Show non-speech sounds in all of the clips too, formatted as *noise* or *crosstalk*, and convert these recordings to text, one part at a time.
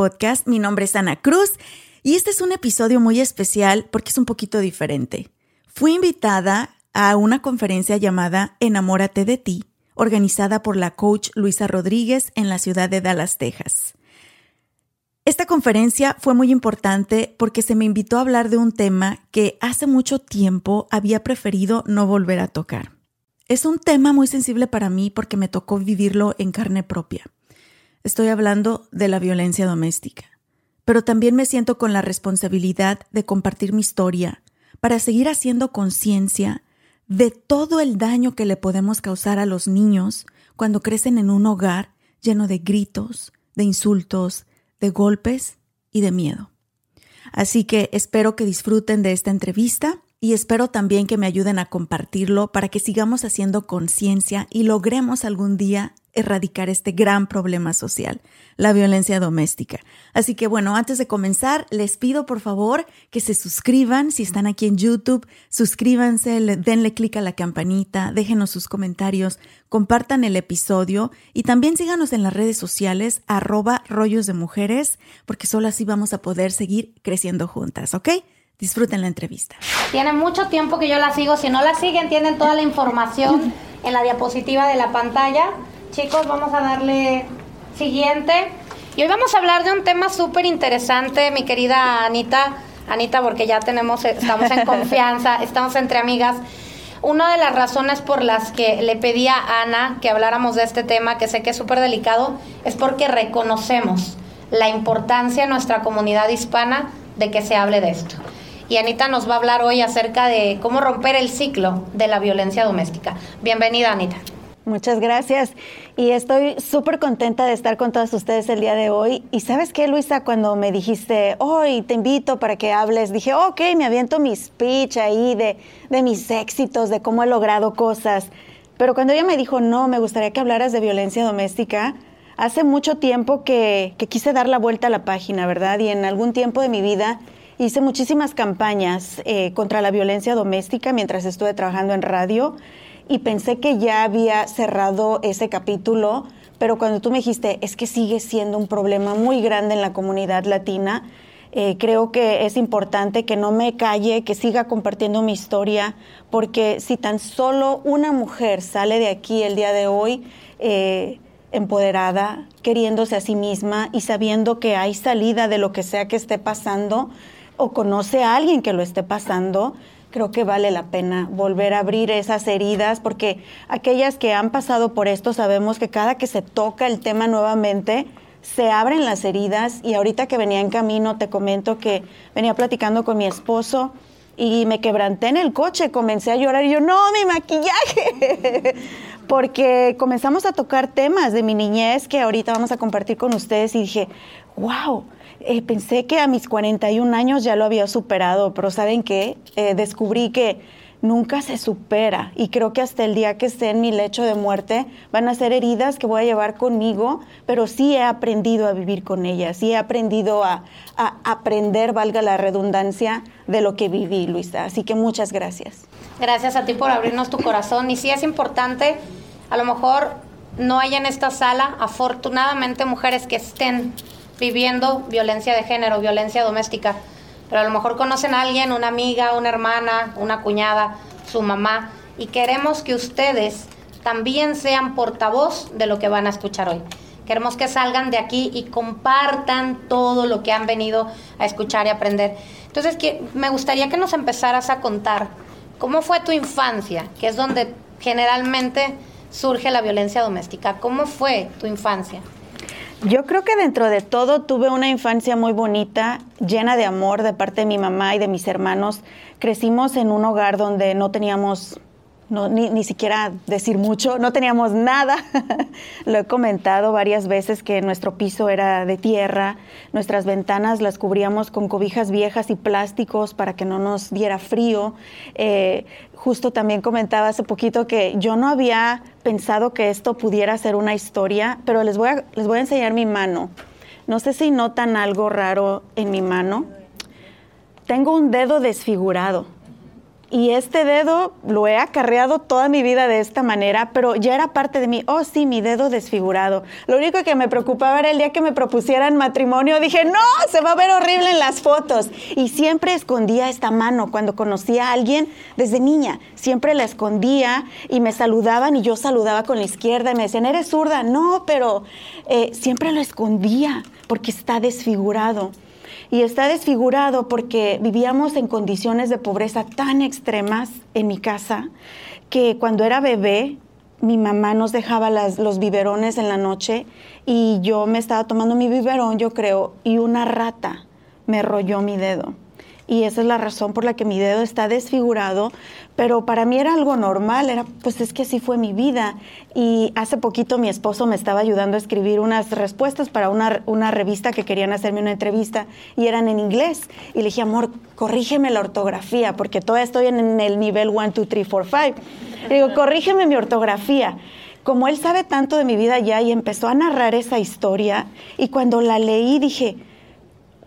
Podcast. Mi nombre es Ana Cruz y este es un episodio muy especial porque es un poquito diferente. Fui invitada a una conferencia llamada Enamórate de ti, organizada por la coach Luisa Rodríguez en la ciudad de Dallas, Texas. Esta conferencia fue muy importante porque se me invitó a hablar de un tema que hace mucho tiempo había preferido no volver a tocar. Es un tema muy sensible para mí porque me tocó vivirlo en carne propia. Estoy hablando de la violencia doméstica, pero también me siento con la responsabilidad de compartir mi historia para seguir haciendo conciencia de todo el daño que le podemos causar a los niños cuando crecen en un hogar lleno de gritos, de insultos, de golpes y de miedo. Así que espero que disfruten de esta entrevista y espero también que me ayuden a compartirlo para que sigamos haciendo conciencia y logremos algún día erradicar este gran problema social, la violencia doméstica. Así que bueno, antes de comenzar, les pido por favor que se suscriban, si están aquí en YouTube, suscríbanse, denle clic a la campanita, déjenos sus comentarios, compartan el episodio y también síganos en las redes sociales arroba rollos de mujeres, porque solo así vamos a poder seguir creciendo juntas, ¿ok? Disfruten la entrevista. Tiene mucho tiempo que yo la sigo. Si no la siguen, tienen toda la información *laughs* en la diapositiva de la pantalla. Chicos, vamos a darle siguiente. Y hoy vamos a hablar de un tema súper interesante, mi querida Anita. Anita, porque ya tenemos, estamos en *laughs* confianza, estamos entre amigas. Una de las razones por las que le pedí a Ana que habláramos de este tema, que sé que es súper delicado, es porque reconocemos la importancia en nuestra comunidad hispana de que se hable de esto y Anita nos va a hablar hoy acerca de cómo romper el ciclo de la violencia doméstica. Bienvenida, Anita. Muchas gracias y estoy súper contenta de estar con todos ustedes el día de hoy. Y sabes qué, Luisa, cuando me dijiste, hoy te invito para que hables, dije, ok, me aviento mi speech ahí de, de mis éxitos, de cómo he logrado cosas. Pero cuando ella me dijo, no, me gustaría que hablaras de violencia doméstica, hace mucho tiempo que, que quise dar la vuelta a la página, ¿verdad? Y en algún tiempo de mi vida Hice muchísimas campañas eh, contra la violencia doméstica mientras estuve trabajando en radio y pensé que ya había cerrado ese capítulo, pero cuando tú me dijiste, es que sigue siendo un problema muy grande en la comunidad latina, eh, creo que es importante que no me calle, que siga compartiendo mi historia, porque si tan solo una mujer sale de aquí el día de hoy, eh, empoderada, queriéndose a sí misma y sabiendo que hay salida de lo que sea que esté pasando, o conoce a alguien que lo esté pasando, creo que vale la pena volver a abrir esas heridas, porque aquellas que han pasado por esto sabemos que cada que se toca el tema nuevamente, se abren las heridas. Y ahorita que venía en camino te comento que venía platicando con mi esposo y me quebranté en el coche, comencé a llorar y yo, no, mi maquillaje, *laughs* porque comenzamos a tocar temas de mi niñez que ahorita vamos a compartir con ustedes y dije, wow eh, pensé que a mis 41 años ya lo había superado, pero ¿saben qué? Eh, descubrí que nunca se supera y creo que hasta el día que esté en mi lecho de muerte van a ser heridas que voy a llevar conmigo, pero sí he aprendido a vivir con ellas, sí he aprendido a, a aprender, valga la redundancia, de lo que viví, Luisa. Así que muchas gracias. Gracias a ti por abrirnos tu corazón y sí es importante, a lo mejor no hay en esta sala, afortunadamente, mujeres que estén viviendo violencia de género, violencia doméstica, pero a lo mejor conocen a alguien, una amiga, una hermana, una cuñada, su mamá, y queremos que ustedes también sean portavoz de lo que van a escuchar hoy. Queremos que salgan de aquí y compartan todo lo que han venido a escuchar y aprender. Entonces, que, me gustaría que nos empezaras a contar cómo fue tu infancia, que es donde generalmente surge la violencia doméstica. ¿Cómo fue tu infancia? Yo creo que dentro de todo tuve una infancia muy bonita, llena de amor de parte de mi mamá y de mis hermanos. Crecimos en un hogar donde no teníamos no, ni, ni, siquiera decir mucho, no teníamos nada. *laughs* Lo he comentado varias veces que nuestro piso era de tierra, nuestras ventanas las cubríamos con cobijas viejas y plásticos para que no nos diera frío. Eh, justo también comentaba hace poquito que yo no había pensado que esto pudiera ser una historia, pero les voy a, les voy a enseñar mi mano. No sé si notan algo raro en mi mano. Tengo un dedo desfigurado y este dedo lo he acarreado toda mi vida de esta manera, pero ya era parte de mí. Oh, sí, mi dedo desfigurado. Lo único que me preocupaba era el día que me propusieran matrimonio. Dije, no, se va a ver horrible en las fotos. Y siempre escondía esta mano cuando conocía a alguien desde niña. Siempre la escondía y me saludaban y yo saludaba con la izquierda y me decían, ¿eres zurda? No, pero eh, siempre lo escondía porque está desfigurado y está desfigurado porque vivíamos en condiciones de pobreza tan extremas en mi casa que cuando era bebé mi mamá nos dejaba los biberones en la noche y yo me estaba tomando mi biberón, yo creo, y una rata me rolló mi dedo y esa es la razón por la que mi dedo está desfigurado, pero para mí era algo normal, era pues es que así fue mi vida. Y hace poquito mi esposo me estaba ayudando a escribir unas respuestas para una, una revista que querían hacerme una entrevista y eran en inglés. Y le dije, amor, corrígeme la ortografía porque todavía estoy en el nivel 1, 2, 3, 4, 5. Le digo, corrígeme mi ortografía como él sabe tanto de mi vida ya y empezó a narrar esa historia y cuando la leí dije,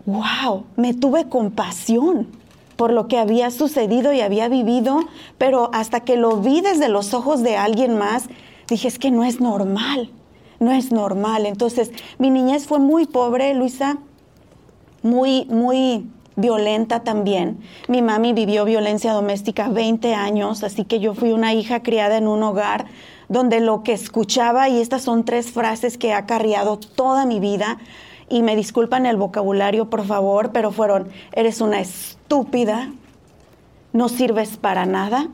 wow, me tuve compasión por lo que había sucedido y había vivido, pero hasta que lo vi desde los ojos de alguien más, dije, es que no es normal, no es normal. Entonces, mi niñez fue muy pobre, Luisa, muy, muy violenta también. Mi mami vivió violencia doméstica 20 años, así que yo fui una hija criada en un hogar donde lo que escuchaba, y estas son tres frases que he acarreado toda mi vida, y me disculpan el vocabulario, por favor, pero fueron, eres una estúpida, no sirves para nada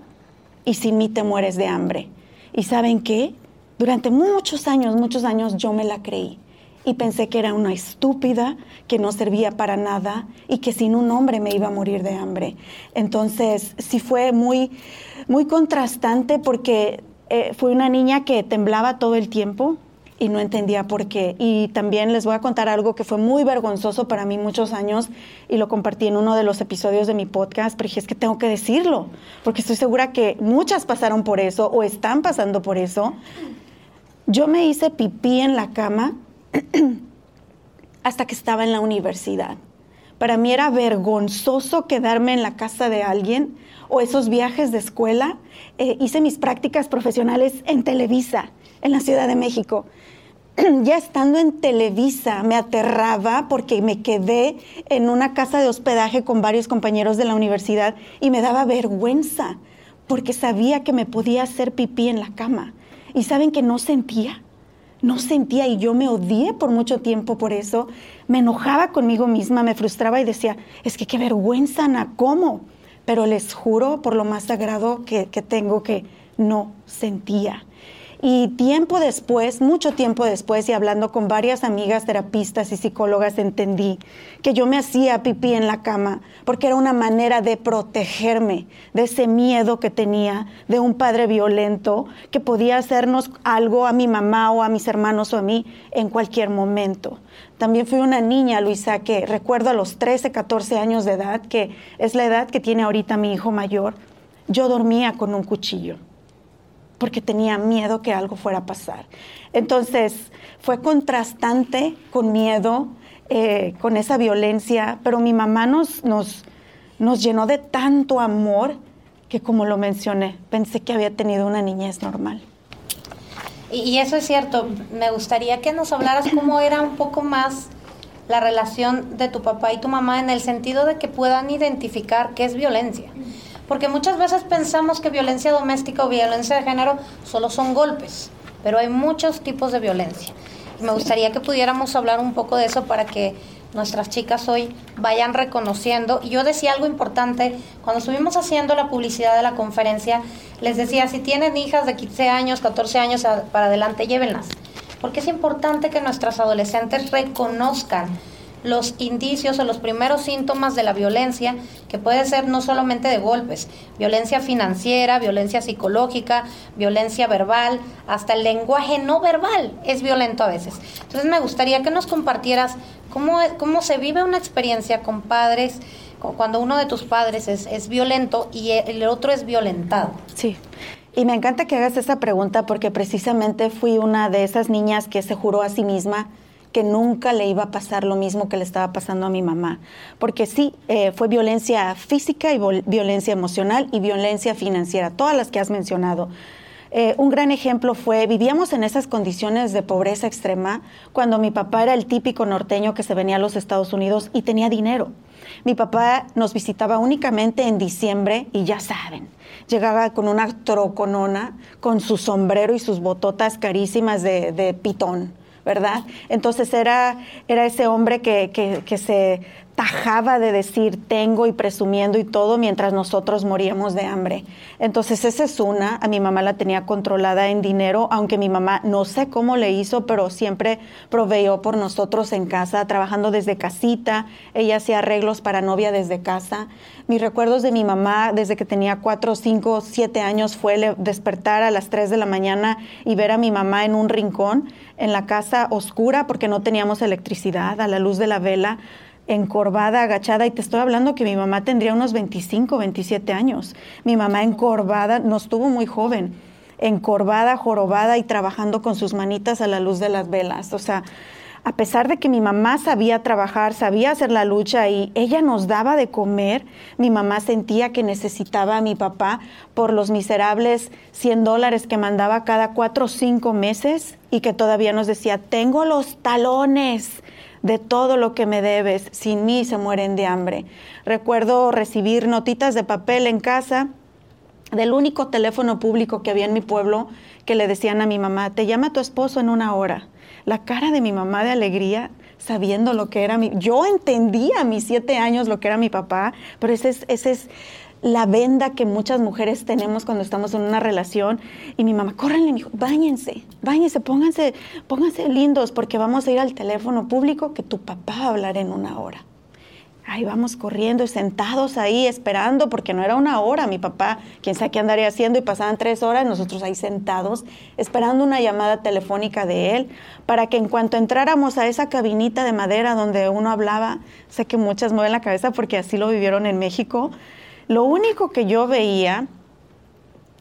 y sin mí te mueres de hambre. ¿Y saben qué? Durante muchos años, muchos años yo me la creí y pensé que era una estúpida, que no servía para nada y que sin un hombre me iba a morir de hambre. Entonces, sí fue muy, muy contrastante porque eh, fue una niña que temblaba todo el tiempo, y no entendía por qué. Y también les voy a contar algo que fue muy vergonzoso para mí muchos años y lo compartí en uno de los episodios de mi podcast, pero dije, es que tengo que decirlo, porque estoy segura que muchas pasaron por eso o están pasando por eso. Yo me hice pipí en la cama *clears throat* hasta que estaba en la universidad. Para mí era vergonzoso quedarme en la casa de alguien o esos viajes de escuela. Eh, hice mis prácticas profesionales en Televisa, en la Ciudad de México. *clears throat* ya estando en Televisa me aterraba porque me quedé en una casa de hospedaje con varios compañeros de la universidad y me daba vergüenza porque sabía que me podía hacer pipí en la cama. Y saben que no sentía, no sentía y yo me odié por mucho tiempo por eso. Me enojaba conmigo misma, me frustraba y decía, es que qué vergüenza, Ana, ¿cómo? Pero les juro por lo más sagrado que, que tengo que no sentía. Y tiempo después, mucho tiempo después, y hablando con varias amigas terapistas y psicólogas, entendí que yo me hacía pipí en la cama porque era una manera de protegerme de ese miedo que tenía de un padre violento que podía hacernos algo a mi mamá o a mis hermanos o a mí en cualquier momento. También fui una niña, Luisa, que recuerdo a los 13, 14 años de edad, que es la edad que tiene ahorita mi hijo mayor, yo dormía con un cuchillo porque tenía miedo que algo fuera a pasar. Entonces, fue contrastante con miedo, eh, con esa violencia, pero mi mamá nos, nos, nos llenó de tanto amor que, como lo mencioné, pensé que había tenido una niñez normal. Y, eso es cierto. Me gustaría que nos hablaras cómo era un poco más la relación de tu papá y tu mamá en el sentido de que puedan identificar qué es violencia porque muchas veces pensamos que violencia doméstica o violencia de género solo son golpes, pero hay muchos tipos de violencia. Y me gustaría que pudiéramos hablar un poco de eso para que nuestras chicas hoy vayan reconociendo. Y yo decía algo importante, cuando estuvimos haciendo la publicidad de la conferencia, les decía, si tienen hijas de 15 años, 14 años para adelante, llévenlas. Porque es importante que nuestras adolescentes reconozcan los indicios o los primeros síntomas de la violencia, que puede ser no solamente de golpes, violencia financiera, violencia psicológica, violencia verbal, hasta el lenguaje no verbal es violento a veces. Entonces me gustaría que nos compartieras cómo, cómo se vive una experiencia con padres, cuando uno de tus padres es, es violento y el otro es violentado. Sí. Y me encanta que hagas esa pregunta porque precisamente fui una de esas niñas que se juró a sí misma que nunca le iba a pasar lo mismo que le estaba pasando a mi mamá. Porque sí, eh, fue violencia física y violencia emocional y violencia financiera, todas las que has mencionado. Eh, un gran ejemplo fue, vivíamos en esas condiciones de pobreza extrema cuando mi papá era el típico norteño que se venía a los Estados Unidos y tenía dinero. Mi papá nos visitaba únicamente en diciembre y ya saben, llegaba con una troconona, con su sombrero y sus bototas carísimas de, de pitón ¿verdad? Entonces era, era ese hombre que, que, que se tajaba de decir tengo y presumiendo y todo mientras nosotros moríamos de hambre. Entonces esa es una, a mi mamá la tenía controlada en dinero, aunque mi mamá no sé cómo le hizo, pero siempre proveyó por nosotros en casa, trabajando desde casita, ella hacía arreglos para novia desde casa. Mis recuerdos de mi mamá desde que tenía cuatro, cinco, siete años fue despertar a las tres de la mañana y ver a mi mamá en un rincón en la casa oscura porque no teníamos electricidad, a la luz de la vela encorvada, agachada, y te estoy hablando que mi mamá tendría unos 25, 27 años. Mi mamá encorvada, nos tuvo muy joven, encorvada, jorobada y trabajando con sus manitas a la luz de las velas. O sea, a pesar de que mi mamá sabía trabajar, sabía hacer la lucha y ella nos daba de comer, mi mamá sentía que necesitaba a mi papá por los miserables 100 dólares que mandaba cada cuatro o cinco meses y que todavía nos decía, tengo los talones de todo lo que me debes, sin mí se mueren de hambre. Recuerdo recibir notitas de papel en casa del único teléfono público que había en mi pueblo que le decían a mi mamá, te llama tu esposo en una hora. La cara de mi mamá de alegría sabiendo lo que era mi... Yo entendía a mis siete años lo que era mi papá, pero ese es, ese es la venda que muchas mujeres tenemos cuando estamos en una relación. Y mi mamá, córrenle, mi hijo, báñense, báñense, pónganse, pónganse lindos porque vamos a ir al teléfono público que tu papá va a hablar en una hora. Ahí vamos corriendo y sentados ahí esperando, porque no era una hora, mi papá, quién sabe qué andaría haciendo, y pasaban tres horas, nosotros ahí sentados, esperando una llamada telefónica de él, para que en cuanto entráramos a esa cabinita de madera donde uno hablaba, sé que muchas mueven la cabeza porque así lo vivieron en México, lo único que yo veía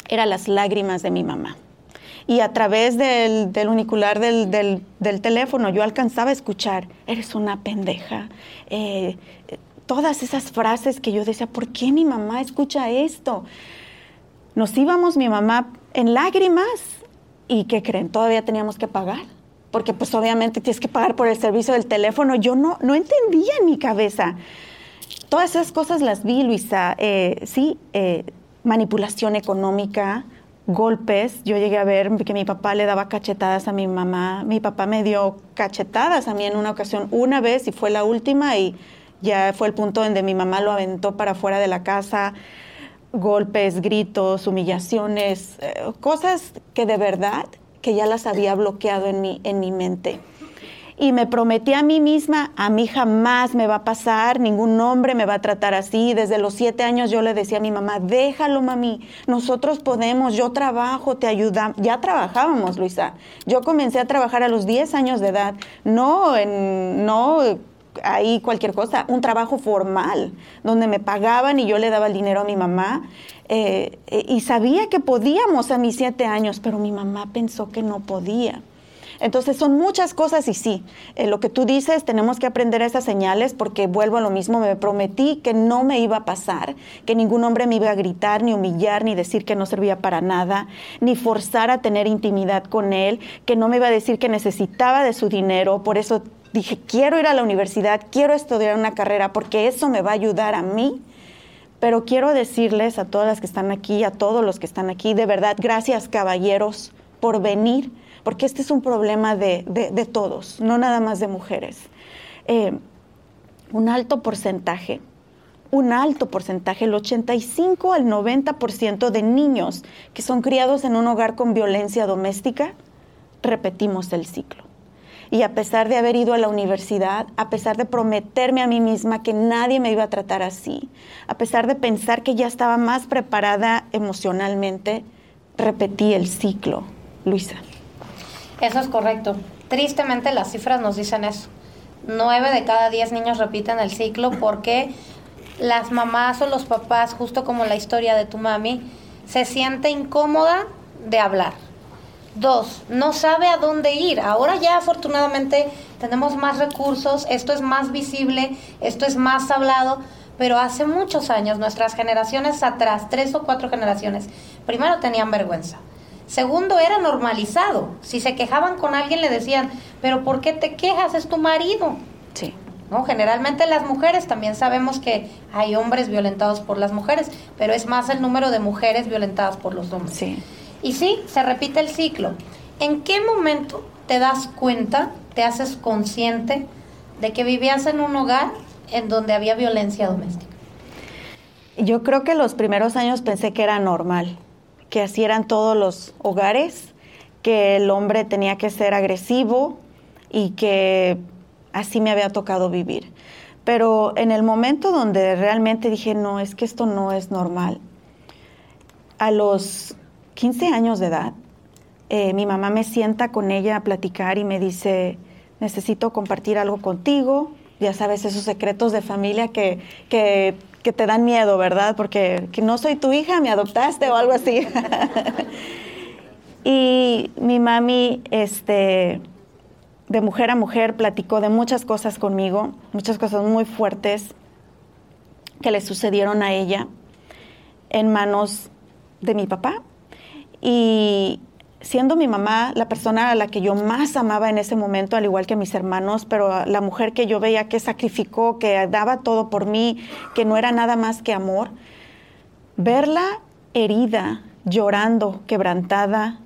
era las lágrimas de mi mamá. Y a través del, unicular del, teléfono yo alcanzaba a escuchar, eres una pendeja. Eh, todas esas frases que yo decía, ¿por qué mi mamá escucha esto? Nos íbamos mi mamá en lágrimas y ¿qué creen? Todavía teníamos que pagar. Porque pues obviamente tienes que pagar por el servicio del teléfono. Yo no, no entendía en mi cabeza. Todas esas cosas las vi, Luisa. Eh, sí, eh, manipulación económica, golpes. Yo llegué a ver que mi papá le daba cachetadas a mi mamá. Mi papá me dio cachetadas a mí en una ocasión, una vez y fue la última y ya fue el punto donde mi mamá lo aventó para fuera de la casa. Golpes, gritos, humillaciones, eh, cosas que de verdad que ya las había bloqueado en mi, en mi mente y me prometí a mí misma, a mí jamás me va a pasar, ningún hombre me va a tratar así. Desde los siete años yo le decía a mi mamá, déjalo mami, nosotros podemos, yo trabajo, te ayudamos. Ya trabajábamos, Luisa. Yo comencé a trabajar a los diez años de edad, no en, no ahí cualquier cosa, un trabajo formal, donde me pagaban y yo le daba el dinero a mi mamá. Eh, y sabía que podíamos a mis siete años, pero mi mamá pensó que no podía. Entonces son muchas cosas y sí, eh, lo que tú dices, tenemos que aprender esas señales porque vuelvo a lo mismo, me prometí que no me iba a pasar, que ningún hombre me iba a gritar, ni humillar, ni decir que no servía para nada, ni forzar a tener intimidad con él, que no me iba a decir que necesitaba de su dinero, por eso dije, quiero ir a la universidad, quiero estudiar una carrera porque eso me va a ayudar a mí. Pero quiero decirles a todas las que están aquí, a todos los que están aquí, de verdad, gracias caballeros por venir porque este es un problema de, todos, no nada más de mujeres. Eh, un alto porcentaje, un alto porcentaje, el 85 al 90% de niños que son criados en un hogar con violencia doméstica, repetimos el ciclo. Y a pesar de haber ido a la universidad, a pesar de prometerme a mí misma que nadie me iba a tratar así, a pesar de pensar que ya estaba más preparada emocionalmente, repetí el ciclo. Luisa. Eso es correcto. Tristemente las cifras nos dicen eso. Nueve de cada diez niños repiten el ciclo porque las mamás o los papás, justo como la historia de tu mami, se siente incómoda de hablar. Dos, no sabe a dónde ir. Ahora ya afortunadamente tenemos más recursos, esto es más visible, esto es más hablado, pero hace muchos años, nuestras generaciones atrás, tres o cuatro generaciones, primero tenían vergüenza. Segundo, era normalizado. Si se quejaban con alguien, le decían, pero ¿por qué te quejas? Es tu marido. Sí. ¿No? Generalmente las mujeres también sabemos que hay hombres violentados por las mujeres, pero es más el número de mujeres violentadas por los hombres. Sí. Y sí, se repite el ciclo. ¿En qué momento te das cuenta, te haces consciente de que vivías en un hogar en donde había violencia doméstica? Yo creo que los primeros años pensé que era normal, que así eran todos los hogares, que el hombre tenía que ser agresivo y que así me había tocado vivir. Pero en el momento donde realmente dije, no, es que esto no es normal, a los 15 años de edad, eh, mi mamá me sienta con ella a platicar y me dice, necesito compartir algo contigo, ya sabes, esos secretos de familia que, que, que te dan miedo, ¿verdad? Porque que no soy tu hija, me adoptaste o algo así. *laughs* y mi mami, este, de mujer a mujer, platicó de muchas cosas conmigo, muchas cosas muy fuertes que le sucedieron a ella en manos de mi papá. Y siendo mi mamá la persona a la que yo más amaba en ese momento, al igual que mis hermanos, pero la mujer que yo veía que sacrificó, que daba todo por mí, que no era nada más que amor, verla herida, llorando, quebrantada,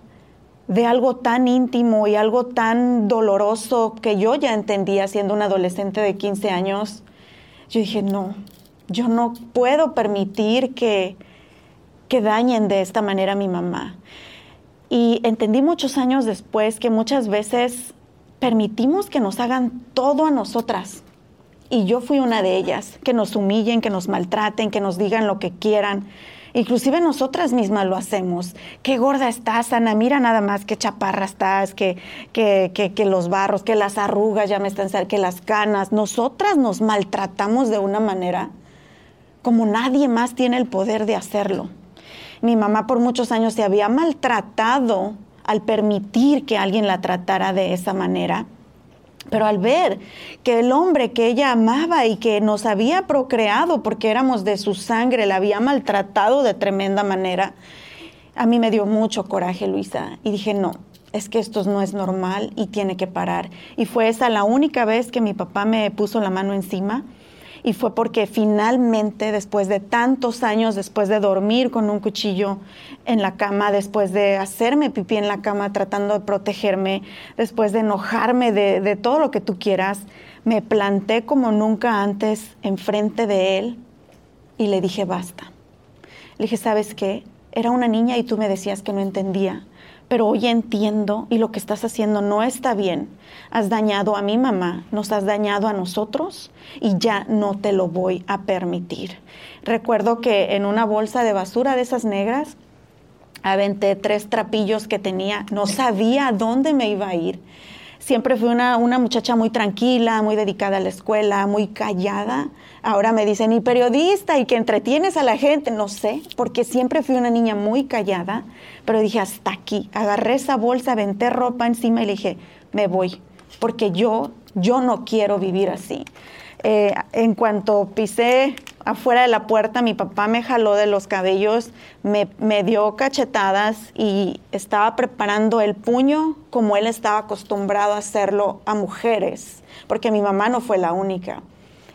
de algo tan íntimo y algo tan doloroso que yo ya entendía siendo una adolescente de 15 años, yo dije, no, yo no puedo permitir que, que dañen de esta manera a mi mamá. Y entendí muchos años después que muchas veces permitimos que nos hagan todo a nosotras. Y yo fui una de ellas, que nos humillen, que nos maltraten, que nos digan lo que quieran. Inclusive nosotras mismas lo hacemos. Qué gorda estás, Ana, mira nada más, qué chaparra estás, que, que, que, que los barros, que las arrugas ya me están que las canas. Nosotras nos maltratamos de una manera como nadie más tiene el poder de hacerlo. Mi mamá por muchos años se había maltratado al permitir que alguien la tratara de esa manera. Pero al ver que el hombre que ella amaba y que nos había procreado porque éramos de su sangre, la había maltratado de tremenda manera, a mí me dio mucho coraje, Luisa. Y dije, no, es que esto no es normal y tiene que parar. Y fue esa la única vez que mi papá me puso la mano encima y fue porque finalmente, después de tantos años, después de dormir con un cuchillo en la cama, después de hacerme pipí en la cama tratando de protegerme, después de enojarme de, de todo lo que tú quieras, me planté como nunca antes enfrente de él y le dije, basta. Le dije, ¿sabes qué? Era una niña y tú me decías que no entendía pero hoy entiendo y lo que estás haciendo no está bien. Has dañado a mi mamá, nos has dañado a nosotros y ya no te lo voy a permitir. Recuerdo que en una bolsa de basura de esas negras aventé tres trapillos que tenía, no sabía dónde me iba a ir. Siempre fui una, una muchacha muy tranquila, muy dedicada a la escuela, muy callada. Ahora me dicen, y periodista, y que entretienes a la gente, no sé, porque siempre fui una niña muy callada, pero dije, hasta aquí. Agarré esa bolsa, aventé ropa encima y le dije, me voy, porque yo, yo no quiero vivir así. Eh, en cuanto pisé afuera de la puerta, mi papá me jaló de los cabellos, me, me, dio cachetadas y estaba preparando el puño como él estaba acostumbrado a hacerlo a mujeres, porque mi mamá no fue la única,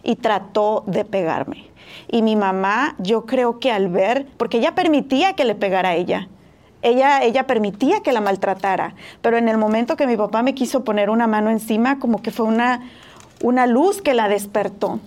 y trató de pegarme. Y mi mamá, yo creo que al ver, porque ella permitía que le pegara a ella, ella, ella permitía que la maltratara, pero en el momento que mi papá me quiso poner una mano encima, como que fue una, una luz que la despertó.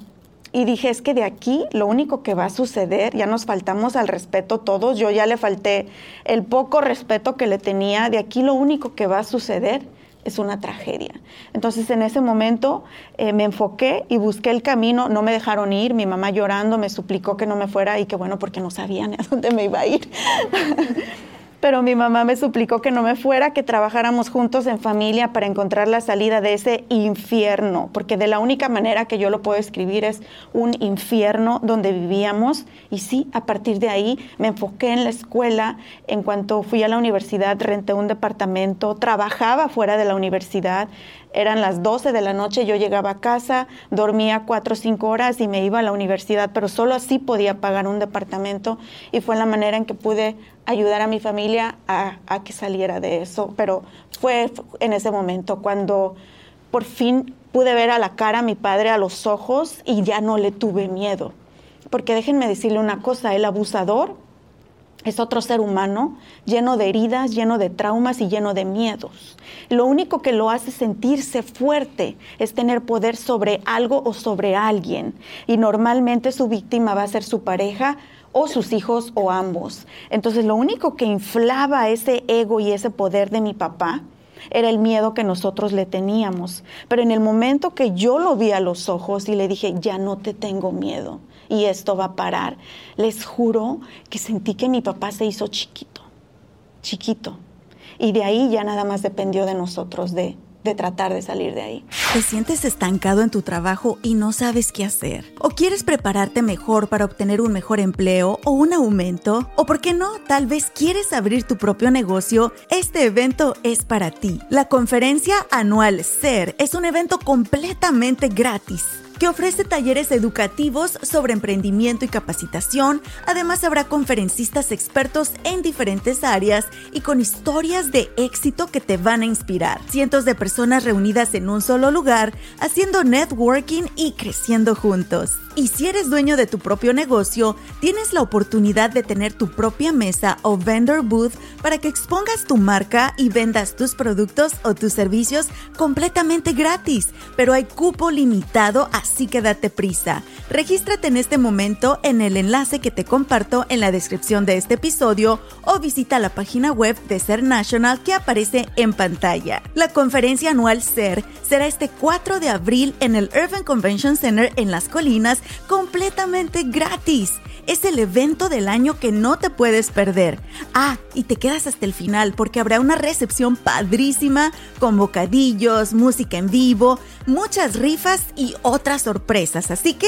Y dije, es que de aquí lo único que va a suceder, ya nos faltamos al respeto todos, yo ya le falté el poco respeto que le tenía, de aquí lo único que va a suceder es una tragedia. Entonces en ese momento eh, me enfoqué y busqué el camino, no me dejaron ir, mi mamá llorando me suplicó que no me fuera y que bueno, porque no sabían a dónde me iba a ir. *laughs* pero mi mamá me suplicó que no me fuera, que trabajáramos juntos en familia para encontrar la salida de ese infierno, porque de la única manera que yo lo puedo escribir es un infierno donde vivíamos. Y sí, a partir de ahí me enfoqué en la escuela. En cuanto fui a la universidad, renté un departamento, trabajaba fuera de la universidad, eran las 12 de la noche, yo llegaba a casa, dormía cuatro o cinco horas y me iba a la universidad, pero solo así podía pagar un departamento y fue la manera en que pude ayudar a mi familia a, que saliera de eso. Pero fue en ese momento cuando por fin pude ver a la cara a mi padre, a los ojos y ya no le tuve miedo. Porque déjenme decirle una cosa, el abusador es otro ser humano lleno de heridas, lleno de traumas y lleno de miedos. Lo único que lo hace sentirse fuerte es tener poder sobre algo o sobre alguien. Y normalmente su víctima va a ser su pareja o sus hijos o ambos. Entonces lo único que inflaba ese ego y ese poder de mi papá era el miedo que nosotros le teníamos. Pero en el momento que yo lo vi a los ojos y le dije, ya no te tengo miedo, y esto va a parar. Les juro que sentí que mi papá se hizo chiquito, chiquito. Y de ahí ya nada más dependió de nosotros, de, de tratar de salir de ahí. ¿Te sientes estancado en tu trabajo y no sabes qué hacer? ¿O quieres prepararte mejor para obtener un mejor empleo o un aumento? ¿O por qué no? Tal vez quieres abrir tu propio negocio. Este evento es para ti. La conferencia anual SER es un evento completamente gratis que ofrece talleres educativos sobre emprendimiento y capacitación. Además habrá conferencistas expertos en diferentes áreas y con historias de éxito que te van a inspirar. Cientos de personas reunidas en un solo lugar, haciendo networking y creciendo juntos. Y si eres dueño de tu propio negocio, tienes la oportunidad de tener tu propia mesa o vendor booth para que expongas tu marca y vendas tus productos o tus servicios completamente gratis. Pero hay cupo limitado, así que date prisa. Regístrate en este momento en el enlace que te comparto en la descripción de este episodio o visita la página web de Ser National que aparece en pantalla. La conferencia anual Ser será este 4 de abril en el Urban Convention Center en Las Colinas completamente gratis. Es el evento del año que no te puedes perder. Ah, y te quedas hasta el final porque habrá una recepción padrísima con bocadillos, música en vivo, muchas rifas y otras sorpresas. Así que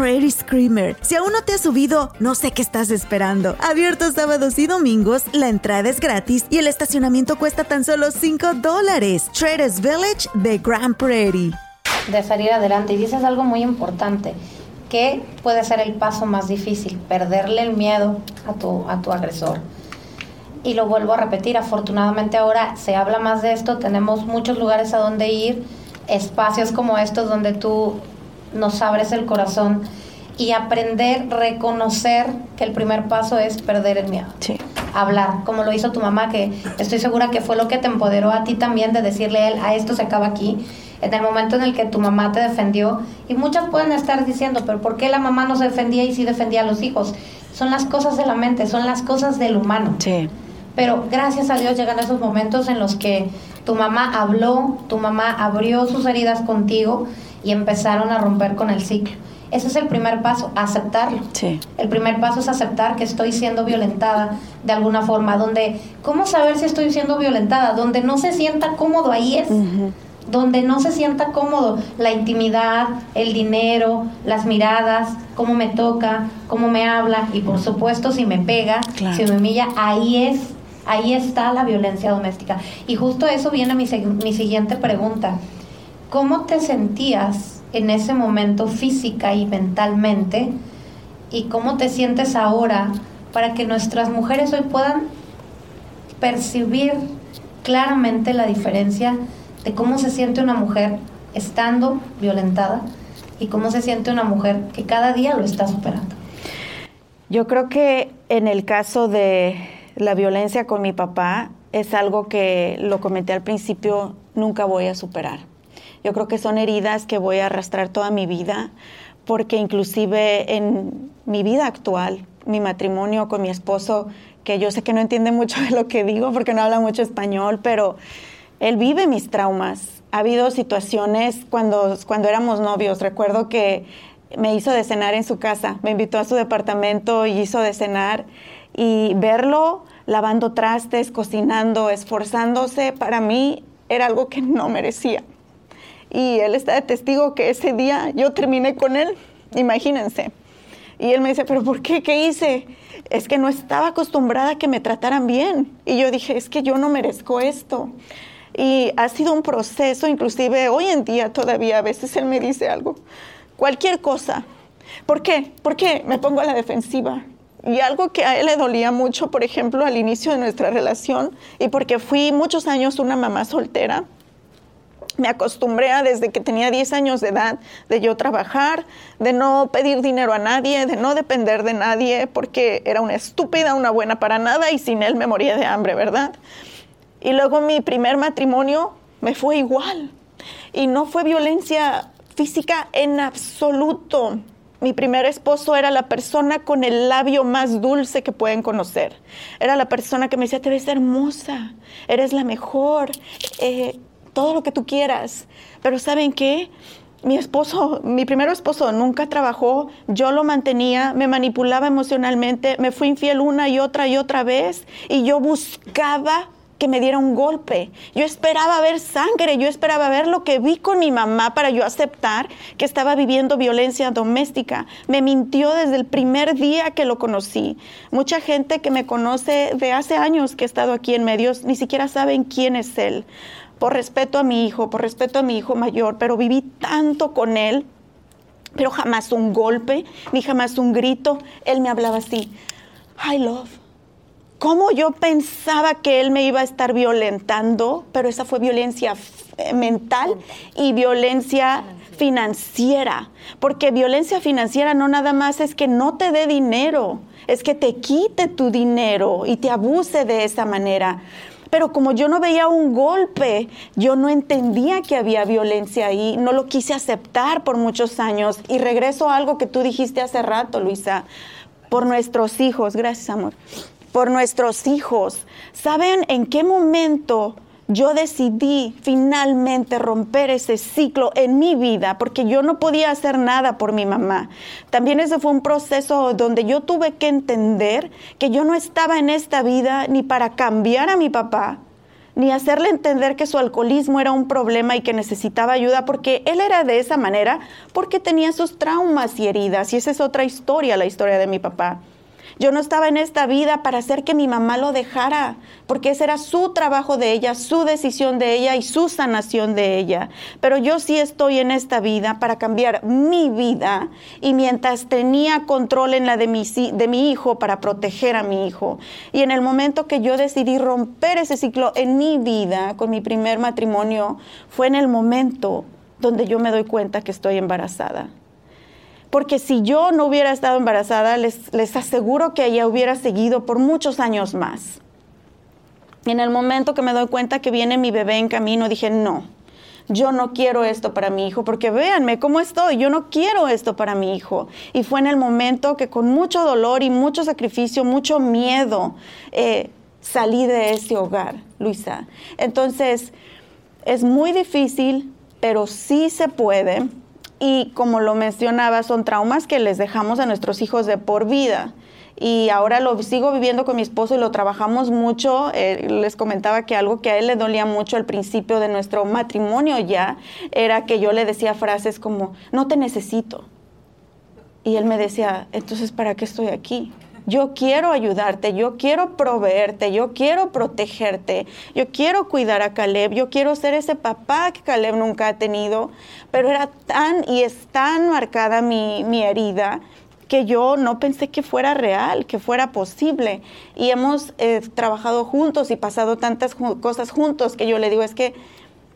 Prairie Screamer. Si aún no te has subido, no sé qué estás esperando. Abierto sábados y domingos, la entrada es gratis y el estacionamiento cuesta tan solo 5 dólares. Traders Village de Grand Prairie. De salir adelante. Y dices algo muy importante. ¿Qué puede ser el paso más difícil? Perderle el miedo a tu, a tu agresor. Y lo vuelvo a repetir, afortunadamente ahora se habla más de esto, tenemos muchos lugares a donde ir, espacios como estos donde tú nos abres el corazón y aprender, reconocer que el primer paso es perder el miedo. Sí. Hablar, como lo hizo tu mamá, que estoy segura que fue lo que te empoderó a ti también de decirle a él, a esto se acaba aquí. En el momento en el que tu mamá te defendió, y muchas pueden estar diciendo, pero ¿por qué la mamá no se defendía y sí defendía a los hijos? son las cosas de la mente, son las cosas del humano. Sí. Pero gracias a Dios llegan esos momentos en los que tu mamá habló, tu mamá abrió sus heridas contigo y empezaron a romper con el ciclo. Ese es el primer paso, aceptarlo. Sí. El primer paso es aceptar que estoy siendo violentada de alguna forma, donde, ¿cómo saber si estoy siendo violentada? Donde no se sienta cómodo, ahí es. Donde no se sienta cómodo, la intimidad, el dinero, las miradas, cómo me toca, cómo me habla y por supuesto si me pega, Claro. si me humilla, ahí es, ahí está la violencia doméstica. Y justo eso viene mi, mi siguiente pregunta. ¿Cómo te sentías en ese momento física y mentalmente? ¿Y cómo te sientes ahora para que nuestras mujeres hoy puedan percibir claramente la diferencia de cómo se siente una mujer estando violentada y cómo se siente una mujer que cada día lo está superando? Yo creo que en el caso de la violencia con mi papá es algo que lo comenté al principio, nunca voy a superar. Yo creo que son heridas que voy a arrastrar toda mi vida, porque inclusive en mi vida actual, mi matrimonio con mi esposo, que yo sé que no entiende mucho de lo que digo porque no habla mucho español, pero él vive mis traumas. Ha habido situaciones cuando, cuando éramos novios, recuerdo que me hizo de cenar en su casa, me invitó a su departamento y hizo de cenar y verlo lavando trastes, cocinando, esforzándose, para mí era algo que no merecía. Y él está de testigo que ese día yo terminé con él, imagínense. Y él me dice, pero ¿por qué? ¿Qué hice? Es que no estaba acostumbrada a que me trataran bien. Y yo dije, es que yo no merezco esto. Y ha sido un proceso, inclusive hoy en día todavía a veces él me dice algo, cualquier cosa. ¿Por qué? Porque me pongo a la defensiva. Y algo que a él le dolía mucho, por ejemplo, al inicio de nuestra relación, y porque fui muchos años una mamá soltera, me acostumbré a desde que tenía 10 años de edad de yo trabajar, de no pedir dinero a nadie, de no depender de nadie, porque era una estúpida, una buena para nada y sin él me moría de hambre, ¿verdad? Y luego mi primer matrimonio me fue igual. Y no fue violencia física en absoluto. Mi primer esposo era la persona con el labio más dulce que pueden conocer. Era la persona que me decía, te ves hermosa, eres la mejor, eh, todo lo que tú quieras. Pero ¿saben qué? Mi esposo, mi primer esposo nunca trabajó, yo lo mantenía, me manipulaba emocionalmente, me fui infiel una y otra y otra vez y yo buscaba que me diera un golpe. Yo esperaba ver sangre, yo esperaba ver lo que vi con mi mamá para yo aceptar que estaba viviendo violencia doméstica. Me mintió desde el primer día que lo conocí. Mucha gente que me conoce de hace años que he estado aquí en medios ni siquiera saben quién es él. Por respeto a mi hijo, por respeto a mi hijo mayor, pero viví tanto con él, pero jamás un golpe, ni jamás un grito. Él me hablaba así, I love. ¿Cómo yo pensaba que él me iba a estar violentando? Pero esa fue violencia mental y violencia financiera. Porque violencia financiera no nada más es que no te dé dinero, es que te quite tu dinero y te abuse de esa manera. Pero como yo no veía un golpe, yo no entendía que había violencia ahí, no lo quise aceptar por muchos años. Y regreso a algo que tú dijiste hace rato, Luisa, por nuestros hijos, gracias amor, por nuestros hijos. ¿Saben en qué momento yo decidí finalmente romper ese ciclo en mi vida? Porque yo no podía hacer nada por mi mamá. También ese fue un proceso donde yo tuve que entender que yo no estaba en esta vida ni para cambiar a mi papá, ni hacerle entender que su alcoholismo era un problema y que necesitaba ayuda, porque él era de esa manera, porque tenía sus traumas y heridas. Y esa es otra historia, la historia de mi papá. Yo no estaba en esta vida para hacer que mi mamá lo dejara, porque ese era su trabajo de ella, su decisión de ella y su sanación de ella. Pero yo sí estoy en esta vida para cambiar mi vida y mientras tenía control en la de mi, de mi hijo para proteger a mi hijo. Y en el momento que yo decidí romper ese ciclo en mi vida con mi primer matrimonio, fue en el momento donde yo me doy cuenta que estoy embarazada. Porque si yo no hubiera estado embarazada, les, les aseguro que ella hubiera seguido por muchos años más. Y en el momento que me doy cuenta que viene mi bebé en camino, dije, no, yo no quiero esto para mi hijo, porque véanme cómo estoy, yo no quiero esto para mi hijo. Y fue en el momento que con mucho dolor y mucho sacrificio, mucho miedo, eh, salí de ese hogar, Luisa. Entonces, es muy difícil, pero sí se puede. Y como lo mencionaba, son traumas que les dejamos a nuestros hijos de por vida y ahora lo sigo viviendo con mi esposo y lo trabajamos mucho. Eh, les comentaba que algo que a él le dolía mucho al principio de nuestro matrimonio ya era que yo le decía frases como, no te necesito. Y él me decía, entonces, ¿para qué estoy aquí? Yo quiero ayudarte, yo quiero proveerte, yo quiero protegerte, yo quiero cuidar a Caleb, yo quiero ser ese papá que Caleb nunca ha tenido, pero era tan y es tan marcada mi, mi herida que yo no pensé que fuera real, que fuera posible. Y hemos eh, trabajado juntos y pasado tantas cosas juntos que yo le digo, es que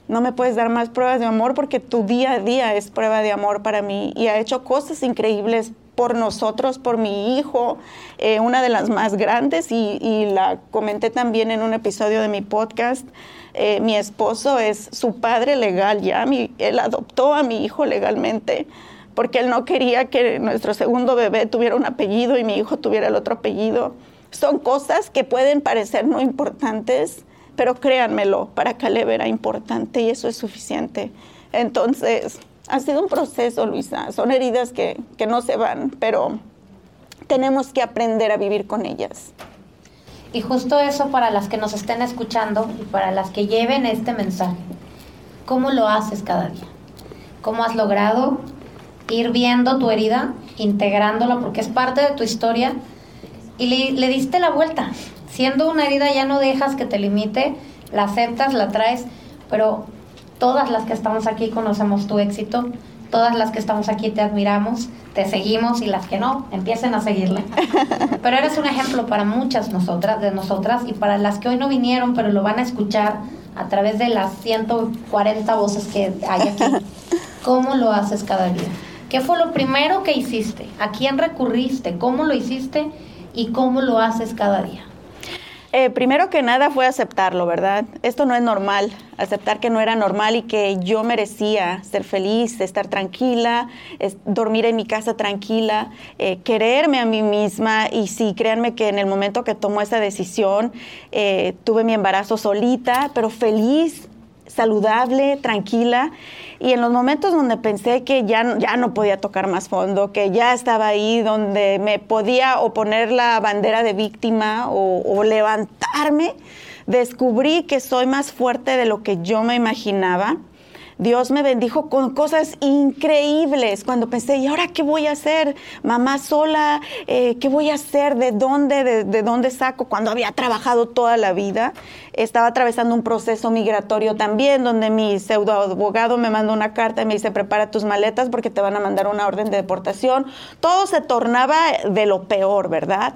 no me puedes dar más pruebas de amor porque tu día a día es prueba de amor para mí y ha hecho cosas increíbles por nosotros, por mi hijo, eh, una de las más grandes y, la comenté también en un episodio de mi podcast. Eh, mi esposo es su padre legal ya, él adoptó a mi hijo legalmente porque él no quería que nuestro segundo bebé tuviera un apellido y mi hijo tuviera el otro apellido. Son cosas que pueden parecer no importantes, pero créanmelo, para Caleb era importante y eso es suficiente. Entonces, ha sido un proceso, Luisa. Son heridas que, que no se van, pero tenemos que aprender a vivir con ellas. Y justo eso para las que nos estén escuchando y para las que lleven este mensaje. ¿Cómo lo haces cada día? ¿Cómo has logrado ir viendo tu herida, integrándola porque es parte de tu historia y le, diste la vuelta. Siendo una herida ya no dejas que te limite, la aceptas, la traes, pero todas las que estamos aquí conocemos tu éxito, todas las que estamos aquí te admiramos, te seguimos y las que no, empiecen a seguirle. *laughs* Pero eres un ejemplo para muchas nosotras, de nosotras y para las que hoy no vinieron, pero lo van a escuchar a través de las 140 voces que hay aquí. *laughs* ¿Cómo lo haces cada día? ¿Qué fue lo primero que hiciste? ¿A quién recurriste? ¿Cómo lo hiciste? ¿Y cómo lo haces cada día? Eh, primero que nada fue aceptarlo, ¿verdad? Esto no es normal, aceptar que no era normal y que yo merecía ser feliz, estar tranquila, dormir en mi casa tranquila, eh, quererme a mí misma y sí, créanme que en el momento que tomó esa decisión eh, tuve mi embarazo solita, pero feliz, saludable, tranquila. Y en los momentos donde pensé que ya, ya no podía tocar más fondo, que ya estaba ahí donde me podía o poner la bandera de víctima o, o levantarme, descubrí que soy más fuerte de lo que yo me imaginaba Dios me bendijo con cosas increíbles cuando pensé, ¿y ahora qué voy a hacer? Mamá sola, eh, ¿qué voy a hacer? ¿De dónde? De, dónde saco? Cuando había trabajado toda la vida, estaba atravesando un proceso migratorio también, donde mi pseudo abogado me mandó una carta y me dice, prepara tus maletas porque te van a mandar una orden de deportación. Todo se tornaba de lo peor, ¿verdad?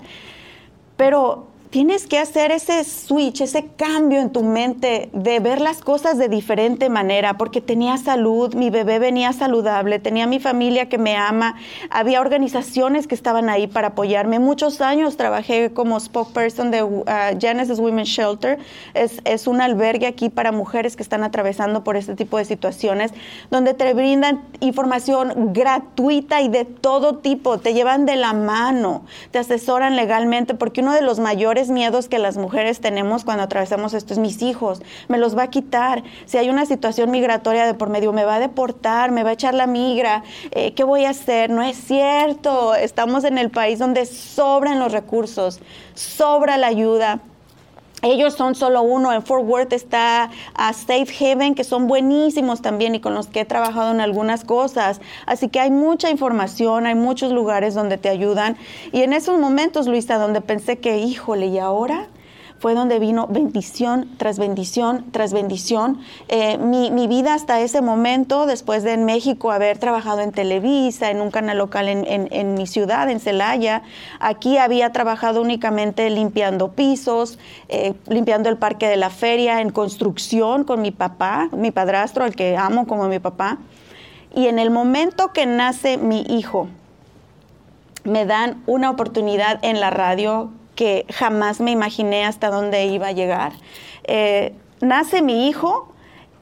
Pero tienes que hacer ese switch, ese cambio en tu mente de ver las cosas de diferente manera, porque tenía salud, mi bebé venía saludable, tenía mi familia que me ama, había organizaciones que estaban ahí para apoyarme. Muchos años trabajé como spokesperson de uh, Genesis Women's Shelter, es, es un albergue aquí para mujeres que están atravesando por este tipo de situaciones, donde te brindan información gratuita y de todo tipo, te llevan de la mano, te asesoran legalmente, porque uno de los mayores miedos que las mujeres tenemos cuando atravesamos esto es mis hijos, me los va a quitar. Si hay una situación migratoria de por medio, me va a deportar, me va a echar la migra, eh, ¿qué voy a hacer? No es cierto. Estamos en el país donde sobran los recursos, sobra la ayuda. Ellos son solo uno. En Fort Worth está a Safe Haven, que son buenísimos también y con los que he trabajado en algunas cosas. Así que hay mucha información, hay muchos lugares donde te ayudan. Y en esos momentos, Luisa, donde pensé que, híjole, ¿y ahora? Fue donde vino bendición tras bendición tras bendición. Eh, mi, mi, vida hasta ese momento, después de en México haber trabajado en Televisa, en un canal local en, en, mi ciudad, en Celaya, aquí había trabajado únicamente limpiando pisos, eh, limpiando el parque de la feria, en construcción con mi papá, mi padrastro, al que amo como mi papá. Y en el momento que nace mi hijo, me dan una oportunidad en la radio que jamás me imaginé hasta dónde iba a llegar. Eh, nace mi hijo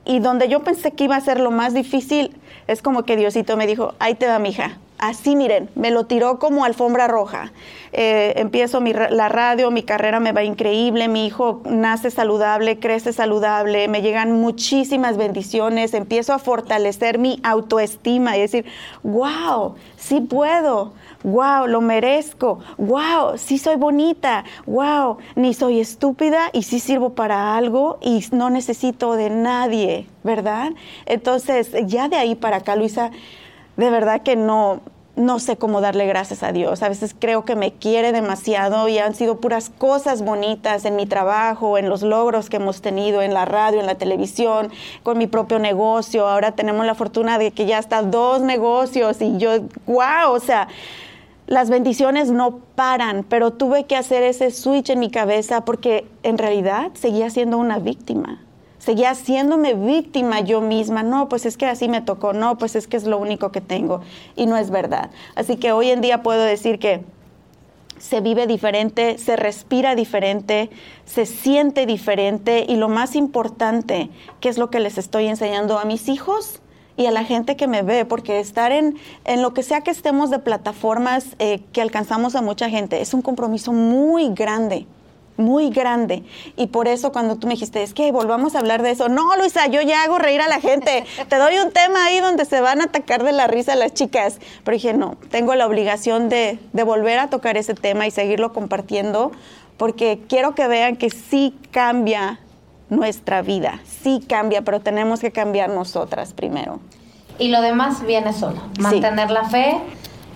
y donde yo pensé que iba a ser lo más difícil, es como que Diosito me dijo, ahí te va, mija. Así, miren, me lo tiró como alfombra roja. Eh, empiezo mi, la radio, mi carrera me va increíble, mi hijo nace saludable, crece saludable, me llegan muchísimas bendiciones, empiezo a fortalecer mi autoestima y decir, wow, sí puedo, wow, lo merezco, wow, sí soy bonita, wow, ni soy estúpida y sí sirvo para algo y no necesito de nadie, ¿verdad? Entonces, ya de ahí para acá, Luisa, de verdad que no, no sé cómo darle gracias a Dios. A veces creo que me quiere demasiado y han sido puras cosas bonitas en mi trabajo, en los logros que hemos tenido en la radio, en la televisión, con mi propio negocio. Ahora tenemos la fortuna de que ya está dos negocios y yo, wow, o sea, las bendiciones no paran, pero tuve que hacer ese switch en mi cabeza porque en realidad seguía siendo una víctima seguía haciéndome víctima yo misma. No, pues es que así me tocó, no, pues es que es lo único que tengo. Y no es verdad. Así que hoy en día puedo decir que se vive diferente, se respira diferente, se siente diferente y lo más importante, que es lo que les estoy enseñando a mis hijos y a la gente que me ve, porque estar en, en lo que sea que estemos de plataformas eh, que alcanzamos a mucha gente es un compromiso muy grande muy grande. Y por eso cuando tú me dijiste, es que volvamos a hablar de eso. No, Luisa, yo ya hago reír a la gente. *laughs* Te doy un tema ahí donde se van a atacar de la risa las chicas. Pero dije, no, tengo la obligación de, de volver a tocar ese tema y seguirlo compartiendo porque quiero que vean que sí cambia nuestra vida, sí cambia, pero tenemos que cambiar nosotras primero. Y lo demás viene solo. Mantener la fe.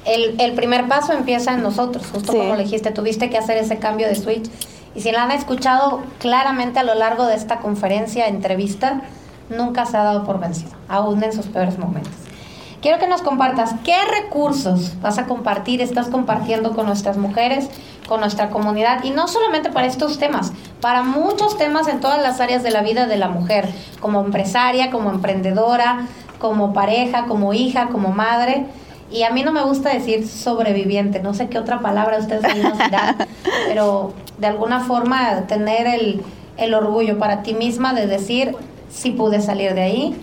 El, el, primer paso empieza en nosotros, justo como le dijiste, tuviste que hacer ese cambio de switch y si la han escuchado claramente a lo largo de esta conferencia, entrevista, nunca se ha dado por vencido, aún en sus peores momentos. Quiero que nos compartas qué recursos vas a compartir, estás compartiendo con nuestras mujeres, con nuestra comunidad, y no solamente para estos temas, para muchos temas en todas las áreas de la vida de la mujer, como empresaria, como emprendedora, como pareja, como hija, como madre. Y a mí no me gusta decir sobreviviente, no sé qué otra palabra ustedes nos dirán, *laughs* pero de alguna forma tener el, el orgullo para ti misma de decir, sí pude salir de ahí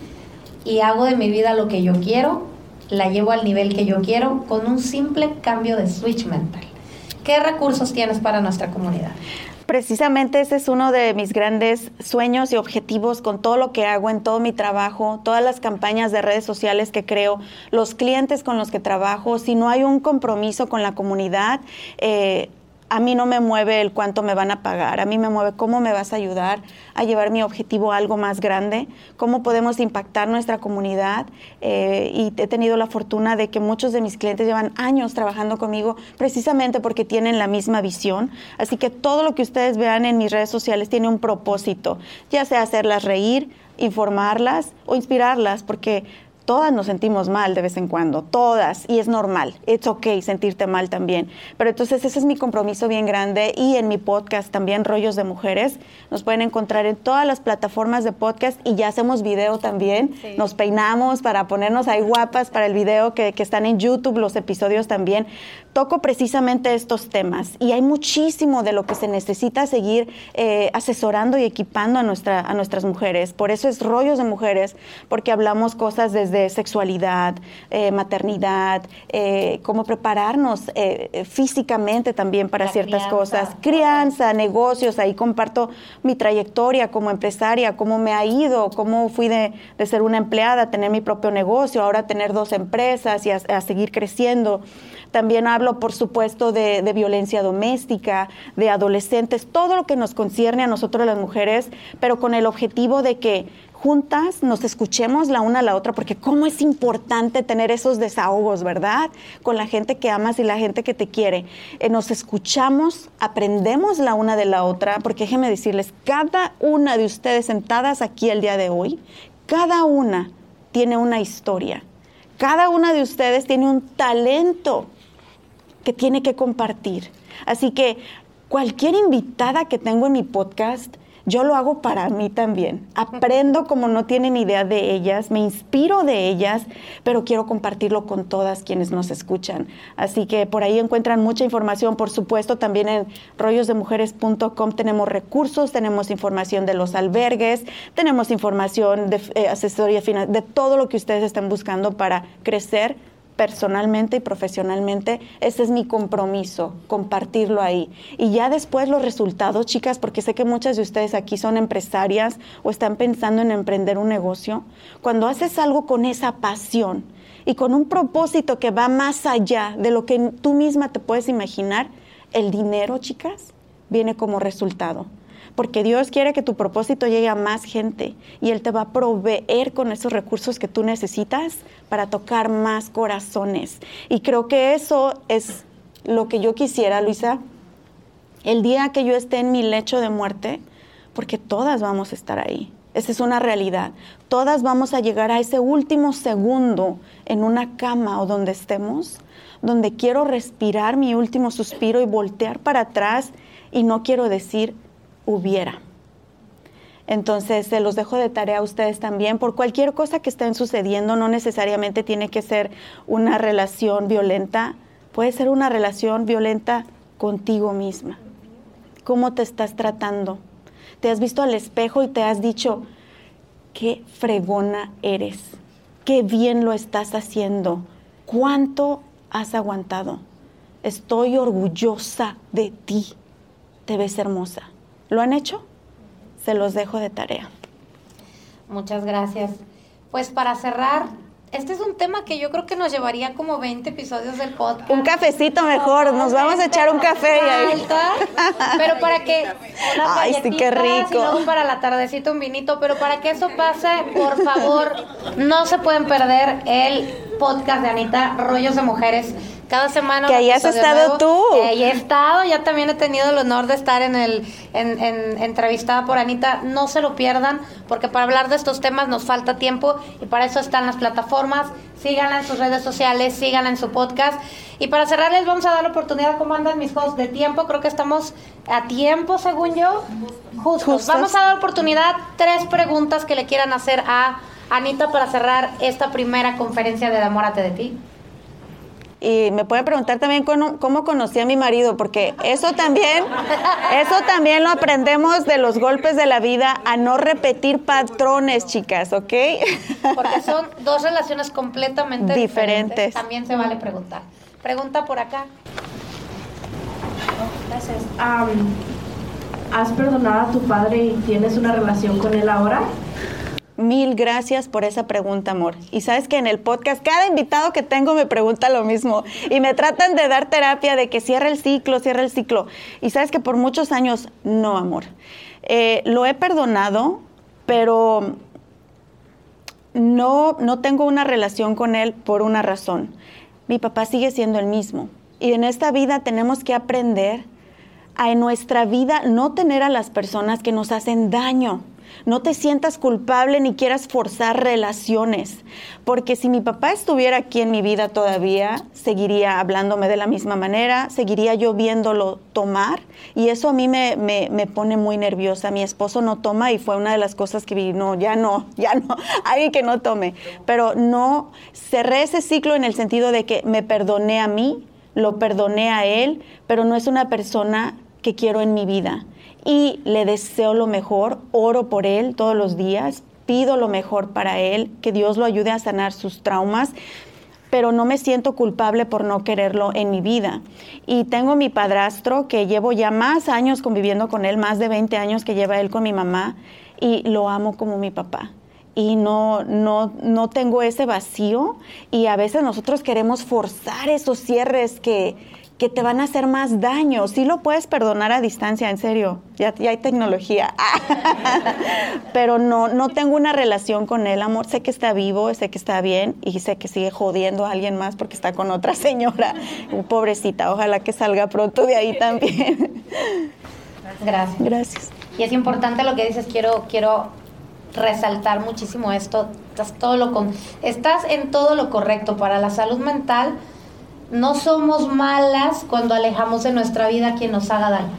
y hago de mi vida lo que yo quiero, la llevo al nivel que yo quiero con un simple cambio de switch mental. ¿Qué recursos tienes para nuestra comunidad? Precisamente ese es uno de mis grandes sueños y objetivos con todo lo que hago en todo mi trabajo, todas las campañas de redes sociales que creo, los clientes con los que trabajo. Si no hay un compromiso con la comunidad, eh, a mí no me mueve el cuánto me van a pagar, a mí me mueve cómo me vas a ayudar a llevar mi objetivo a algo más grande, cómo podemos impactar nuestra comunidad. Eh, y he tenido la fortuna de que muchos de mis clientes llevan años trabajando conmigo precisamente porque tienen la misma visión. Así que todo lo que ustedes vean en mis redes sociales tiene un propósito, ya sea hacerlas reír, informarlas o inspirarlas, porque todas nos sentimos mal de vez en cuando, todas, y es normal, es ok sentirte mal también. Pero entonces ese es mi compromiso bien grande y en mi podcast también, Rollos de Mujeres, nos pueden encontrar en todas las plataformas de podcast y ya hacemos video también, nos peinamos para ponernos ahí guapas para el video que, que están en YouTube, los episodios también. Toco precisamente estos temas y hay muchísimo de lo que se necesita seguir eh, asesorando y equipando a, nuestra, a nuestras mujeres. Por eso es Rollos de Mujeres, porque hablamos cosas desde sexualidad, eh, maternidad, eh, cómo prepararnos eh, físicamente también para ciertas cosas, crianza, negocios, ahí comparto mi trayectoria como empresaria, cómo me ha ido, cómo fui de, ser una empleada a tener mi propio negocio, ahora tener dos empresas y a, seguir creciendo. También hablo, por supuesto, de, violencia doméstica, de adolescentes, todo lo que nos concierne a nosotros las mujeres, pero con el objetivo de que juntas nos escuchemos la una a la otra, porque cómo es importante tener esos desahogos, ¿verdad? Con la gente que amas y la gente que te quiere. Eh, nos escuchamos, aprendemos la una de la otra, porque déjenme decirles, cada una de ustedes sentadas aquí el día de hoy, cada una tiene una historia. Cada una de ustedes tiene un talento que tiene que compartir. Así que cualquier invitada que tengo en mi podcast, yo lo hago para mí también. Aprendo como no tienen idea de ellas, me inspiro de ellas, pero quiero compartirlo con todas quienes nos escuchan. Así que por ahí encuentran mucha información, por supuesto, también en rollosdemujeres.com tenemos recursos, tenemos información de los albergues, tenemos información de eh, asesoría final, de todo lo que ustedes están buscando para crecer personalmente y profesionalmente, ese es mi compromiso, compartirlo ahí. Y ya después los resultados, chicas, porque sé que muchas de ustedes aquí son empresarias o están pensando en emprender un negocio, cuando haces algo con esa pasión y con un propósito que va más allá de lo que tú misma te puedes imaginar, el dinero, chicas, viene como resultado porque Dios quiere que tu propósito llegue a más gente y Él te va a proveer con esos recursos que tú necesitas para tocar más corazones. Y creo que eso es lo que yo quisiera, Luisa, el día que yo esté en mi lecho de muerte, porque todas vamos a estar ahí. Esa es una realidad. Todas vamos a llegar a ese último segundo en una cama o donde estemos, donde quiero respirar mi último suspiro y voltear para atrás y no quiero decir, hubiera. Entonces, se los dejo de tarea a ustedes también. Por cualquier cosa que estén sucediendo, no necesariamente tiene que ser una relación violenta. Puede ser una relación violenta contigo misma. ¿Cómo te estás tratando? Te has visto al espejo y te has dicho, qué fregona eres, qué bien lo estás haciendo, cuánto has aguantado. Estoy orgullosa de ti. Te ves hermosa. ¿Lo han hecho? Se los dejo de tarea. Muchas gracias. Pues para cerrar, este es un tema que yo creo que nos llevaría como 20 episodios del podcast. Un cafecito mejor, nos vamos a echar un café. Y pero para que Ay, sí, qué rico. Para la tardecita un vinito, pero para que eso pase, por favor, no se pueden perder el podcast de Anita, Rollos de Mujeres cada semana. Que ahí has estado tú. Que ahí he estado, ya también he tenido el honor de estar en el en, en, entrevistada por Anita. No se lo pierdan, porque para hablar de estos temas nos falta tiempo y para eso están las plataformas. Síganla en sus redes sociales, síganla en su podcast. Y para cerrar les vamos a dar la oportunidad, ¿cómo andan mis hosts de tiempo? Creo que estamos a tiempo, según yo. Justos. Vamos a dar oportunidad, tres preguntas que le quieran hacer a Anita para cerrar esta primera conferencia de Amórate de ti. Y me puede preguntar también cómo, conocí a mi marido, porque eso también, eso también lo aprendemos de los golpes de la vida, a no repetir patrones, chicas, ¿ok? Porque son dos relaciones completamente diferentes. También se vale preguntar. Pregunta por acá. Gracias. ¿Has perdonado a tu padre y tienes una relación con él ahora? Mil gracias por esa pregunta, amor. Y sabes que en el podcast cada invitado que tengo me pregunta lo mismo y me tratan de dar terapia de que cierre el ciclo, cierre el ciclo. Y sabes que por muchos años, no, amor. Eh, lo he perdonado, pero no, no tengo una relación con él por una razón. Mi papá sigue siendo el mismo. Y en esta vida tenemos que aprender a en nuestra vida no tener a las personas que nos hacen daño no te sientas culpable ni quieras forzar relaciones, porque si mi papá estuviera aquí en mi vida todavía, seguiría hablándome de la misma manera, seguiría yo viéndolo tomar y eso a mí me, me, pone muy nerviosa. Mi esposo no toma y fue una de las cosas que vi, no, ya no, *laughs* ya no, alguien que no tome, pero no, cerré ese ciclo en el sentido de que me perdoné a mí, lo perdoné a él, pero no es una persona que quiero en mi vida y le deseo lo mejor, oro por él todos los días, pido lo mejor para él, que Dios lo ayude a sanar sus traumas, pero no me siento culpable por no quererlo en mi vida. Y tengo mi padrastro que llevo ya más años conviviendo con él, más de 20 años que lleva él con mi mamá, y lo amo como mi papá y no, no, no tengo ese vacío y a veces nosotros queremos forzar esos cierres que, que te van a hacer más daño. Sí lo puedes perdonar a distancia, en serio, ya, ya hay tecnología. *laughs* Pero no, no tengo una relación con él, amor. Sé que está vivo, sé que está bien y sé que sigue jodiendo a alguien más porque está con otra *laughs* señora. Pobrecita, ojalá que salga pronto de ahí también. Gracias. Gracias. Y es importante lo que dices, quiero, quiero resaltar muchísimo esto. Estás, todo lo con, estás en todo lo correcto para la salud mental no somos malas cuando alejamos de nuestra vida a quien nos haga daño.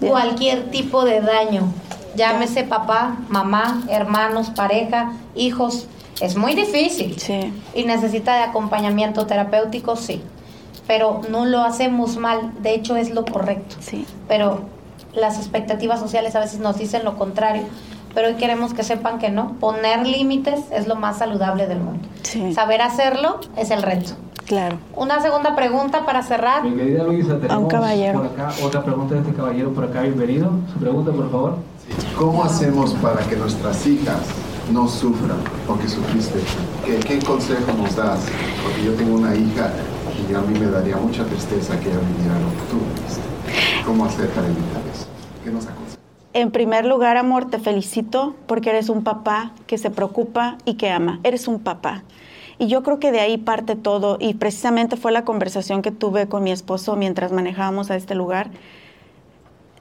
Cualquier tipo de daño. Llámese papá, mamá, hermanos, pareja, hijos. Es muy difícil. Sí. Y necesita de acompañamiento terapéutico, sí. Pero no lo hacemos mal, de hecho es lo correcto. Sí. Pero las expectativas sociales a veces nos dicen lo contrario. Pero hoy queremos que sepan que no. Poner límites es lo más saludable del mundo. Sí. Saber hacerlo es el reto. Claro. Una segunda pregunta para cerrar. Mi querida Luisa, tenemos caballero. por acá otra pregunta de este caballero por acá. Bienvenido. Su pregunta, por favor. ¿Cómo hacemos para que nuestras hijas no sufran lo que sufriste? ¿Qué, qué consejo nos das? Porque yo tengo una hija y a mí me daría mucha tristeza que ella viviera lo que tú viviste. ¿Cómo hacer para evitar eso? ¿Qué nos aconsejas? En primer lugar, amor, te felicito porque eres un papá que se preocupa y que ama. Eres un papá. Y yo creo que de ahí parte todo. Y precisamente fue la conversación que tuve con mi esposo mientras manejábamos a este lugar.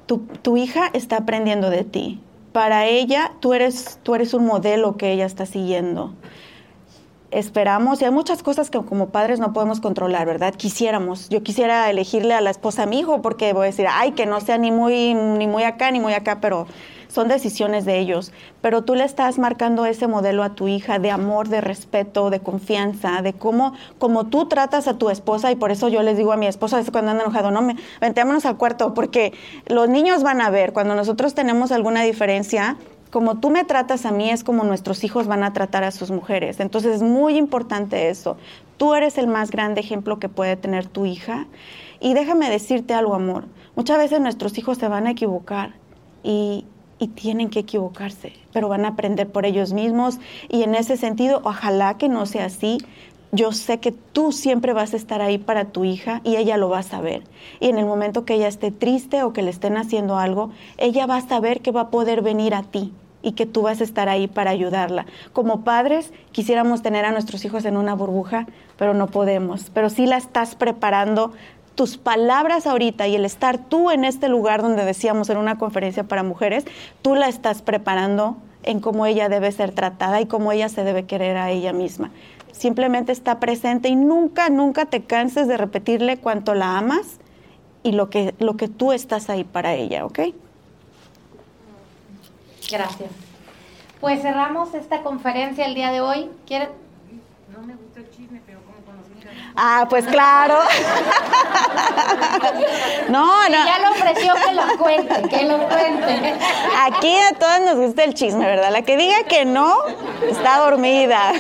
Tu, hija está aprendiendo de ti. Para ella, tú eres, tú eres un modelo que ella está siguiendo. Esperamos, y hay muchas cosas que como padres no podemos controlar, ¿verdad? Quisiéramos. Yo quisiera elegirle a la esposa a mi hijo porque voy a decir, ay, que no sea ni muy, ni muy acá ni muy acá, pero son decisiones de ellos. Pero tú le estás marcando ese modelo a tu hija de amor, de respeto, de confianza, de cómo, como tú tratas a tu esposa. Y por eso yo les digo a mi esposa, veces cuando anda enojado, no, me, al cuarto, porque los niños van a ver cuando nosotros tenemos alguna diferencia. Como tú me tratas a mí es como nuestros hijos van a tratar a sus mujeres. Entonces es muy importante eso. Tú eres el más grande ejemplo que puede tener tu hija. Y déjame decirte algo, amor. Muchas veces nuestros hijos se van a equivocar y, y tienen que equivocarse, pero van a aprender por ellos mismos y en ese sentido, ojalá que no sea así. Yo sé que tú siempre vas a estar ahí para tu hija y ella lo va a saber. Y en el momento que ella esté triste o que le estén haciendo algo, ella va a saber que va a poder venir a ti y que tú vas a estar ahí para ayudarla. Como padres, quisiéramos tener a nuestros hijos en una burbuja, pero no podemos. Pero sí la estás preparando tus palabras ahorita y el estar tú en este lugar donde decíamos en una conferencia para mujeres, tú la estás preparando en cómo ella debe ser tratada y cómo ella se debe querer a ella misma. Simplemente está presente y nunca, nunca te canses de repetirle cuánto la amas y lo que, lo que tú estás ahí para ella, ¿ok? Gracias. Pues cerramos esta conferencia el día de hoy. ¿Quieren? Ah, pues claro. *laughs* no, no. Ya lo ofreció que lo cuente, que lo cuente. Aquí a todas nos gusta el chisme, ¿verdad? La que diga que no, está dormida.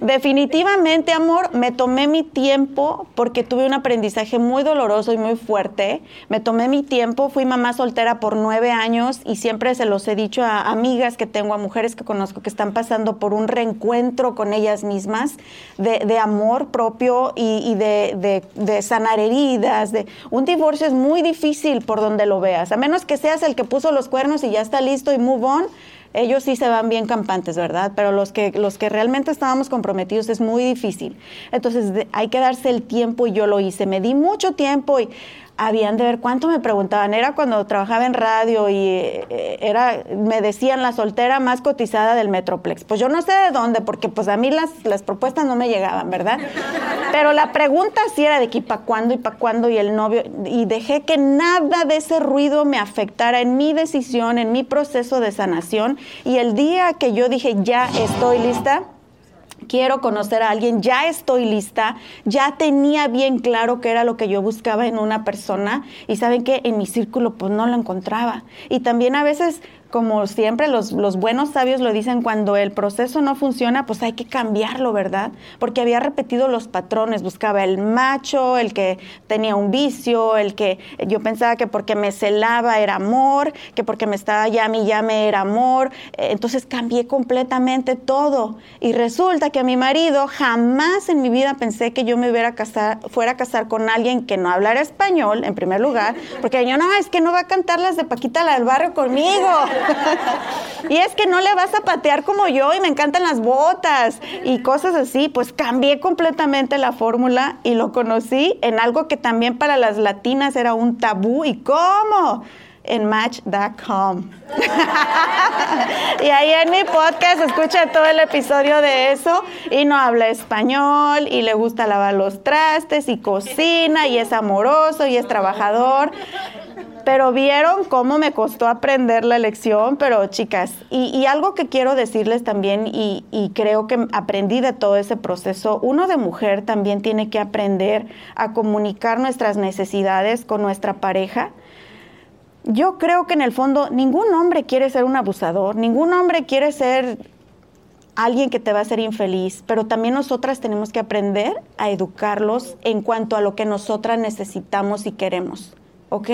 Definitivamente, amor, me tomé mi tiempo porque tuve un aprendizaje muy doloroso y muy fuerte. Me tomé mi tiempo, fui mamá soltera por nueve años y siempre se los he dicho a amigas que tengo, a mujeres que conozco que están pasando por un reencuentro con ellas mismas, de, amor propio y, de, de sanar heridas. De, un divorcio es muy difícil por donde lo veas, a menos que seas el que puso los cuernos y ya está listo y move on ellos sí se van bien campantes, ¿verdad? Pero los que, los que realmente estábamos comprometidos es muy difícil. Entonces hay que darse el tiempo y yo lo hice. Me di mucho tiempo y habían de ver cuánto me preguntaban. Era cuando trabajaba en radio y eh, era, me decían la soltera más cotizada del Metroplex. Pues yo no sé de dónde, porque pues a mí las, las propuestas no me llegaban, ¿verdad? *laughs* Pero la pregunta sí era de que para cuándo y para cuándo y el novio. Y dejé que nada de ese ruido me afectara en mi decisión, en mi proceso de sanación. Y el día que yo dije, ya estoy lista, quiero conocer a alguien, ya estoy lista, ya tenía bien claro qué era lo que yo buscaba en una persona y saben que en mi círculo pues no lo encontraba. Y también a veces, como siempre los, los buenos sabios lo dicen, cuando el proceso no funciona pues hay que cambiarlo, ¿verdad? Porque había repetido los patrones, buscaba el macho, el que tenía un vicio, el que yo pensaba que porque me celaba era amor, que porque me estaba llame y llame era amor, Eh, entonces cambié completamente todo y resulta que a mi marido jamás en mi vida pensé que yo me hubiera casar, fuera a casar con alguien que no hablara español, en primer lugar, porque yo no, es que no va a cantar las de Paquita la del barrio conmigo. *laughs* y es que no le vas a patear como yo y me encantan las botas y cosas así, pues cambié completamente la fórmula y lo conocí en algo que también para las latinas era un tabú y cómo en match.com. *laughs* y ahí en mi podcast escucha todo el episodio de eso y no habla español y le gusta lavar los trastes y cocina y es amoroso y es trabajador. Pero vieron cómo me costó aprender la lección, pero chicas, y, algo que quiero decirles también, y, y creo que aprendí de todo ese proceso, uno de mujer también tiene que aprender a comunicar nuestras necesidades con nuestra pareja. Yo creo que en el fondo ningún hombre quiere ser un abusador, ningún hombre quiere ser alguien que te va a hacer infeliz, pero también nosotras tenemos que aprender a educarlos en cuanto a lo que nosotras necesitamos y queremos, ¿ok?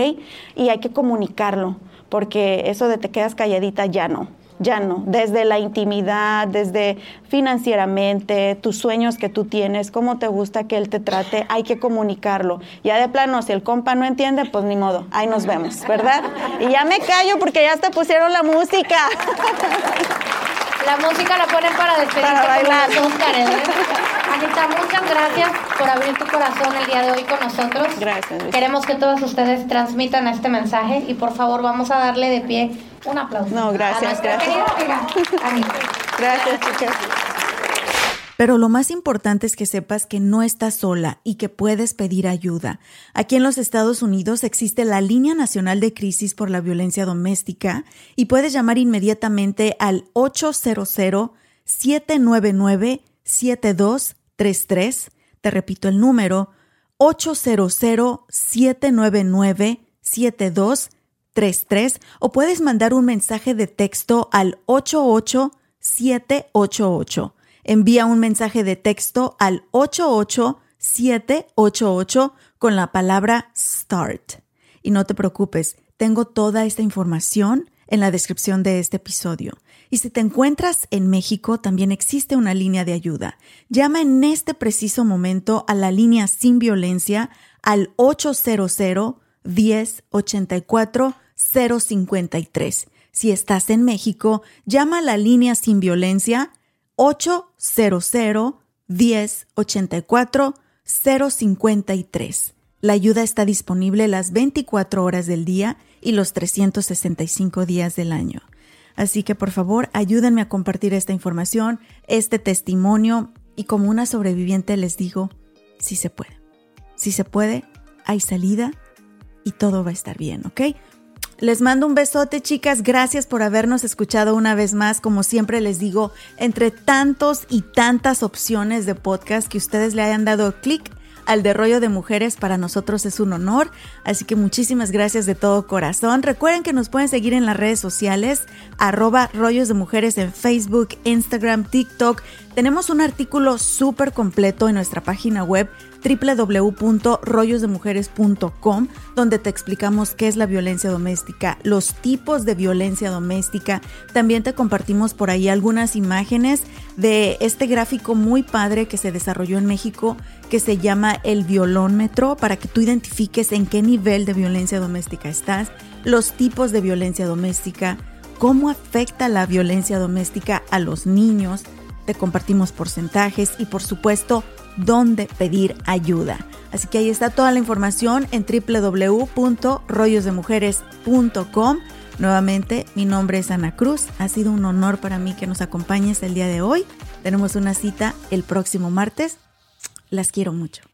Y hay que comunicarlo, porque eso de te quedas calladita ya no. Ya no, desde la intimidad, desde financieramente, tus sueños que tú tienes, cómo te gusta que él te trate, hay que comunicarlo. Ya de plano, si el compa no entiende, pues ni modo, ahí nos vemos, ¿verdad? Y ya me callo porque ya hasta pusieron la música. La música la ponen para despedirte Para bailar. los Óscares, ¿eh? Anita, muchas gracias por abrir tu corazón el día de hoy con nosotros. Gracias, Luis. Queremos que todos ustedes transmitan este mensaje y por favor vamos a darle de pie un aplauso. No, gracias, a gracias. Anita. Gracias, chicas. Pero lo más importante es que sepas que no estás sola y que puedes pedir ayuda. Aquí en los Estados Unidos existe la Línea Nacional de Crisis por la Violencia Doméstica y puedes llamar inmediatamente al 800-799-7233. Te repito el número 800-799-7233 o puedes mandar un mensaje de texto al 88788. Envía un mensaje de texto al 88788 con la palabra START. Y no te preocupes, tengo toda esta información en la descripción de este episodio. Y si te encuentras en México, también existe una línea de ayuda. Llama en este preciso momento a la línea sin violencia al 800 10 84 053. Si estás en México, llama a la línea sin violencia 800 10 84 053. La ayuda está disponible las 24 horas del día y los 365 días del año. Así que por favor ayúdenme a compartir esta información, este testimonio y como una sobreviviente les digo, sí se puede. Si se puede, hay salida y todo va a estar bien, ¿ok? Les mando un besote, chicas. Gracias por habernos escuchado una vez más. Como siempre les digo, entre tantos y tantas opciones de podcast que ustedes le hayan dado clic al de rollo de mujeres, para nosotros es un honor. Así que muchísimas gracias de todo corazón. Recuerden que nos pueden seguir en las redes sociales, arroba rollos de mujeres en Facebook, Instagram, TikTok. Tenemos un artículo súper completo en nuestra página web www.rollosdemujeres.com donde te explicamos qué es la violencia doméstica, los tipos de violencia doméstica. También te compartimos por ahí algunas imágenes de este gráfico muy padre que se desarrolló en México que se llama el violómetro para que tú identifiques en qué nivel de violencia doméstica estás, los tipos de violencia doméstica, cómo afecta la violencia doméstica a los niños. Te compartimos porcentajes y por supuesto dónde pedir ayuda. Así que ahí está toda la información en www.rollosdemujeres.com. Nuevamente, mi nombre es Ana Cruz. Ha sido un honor para mí que nos acompañes el día de hoy. Tenemos una cita el próximo martes. Las quiero mucho.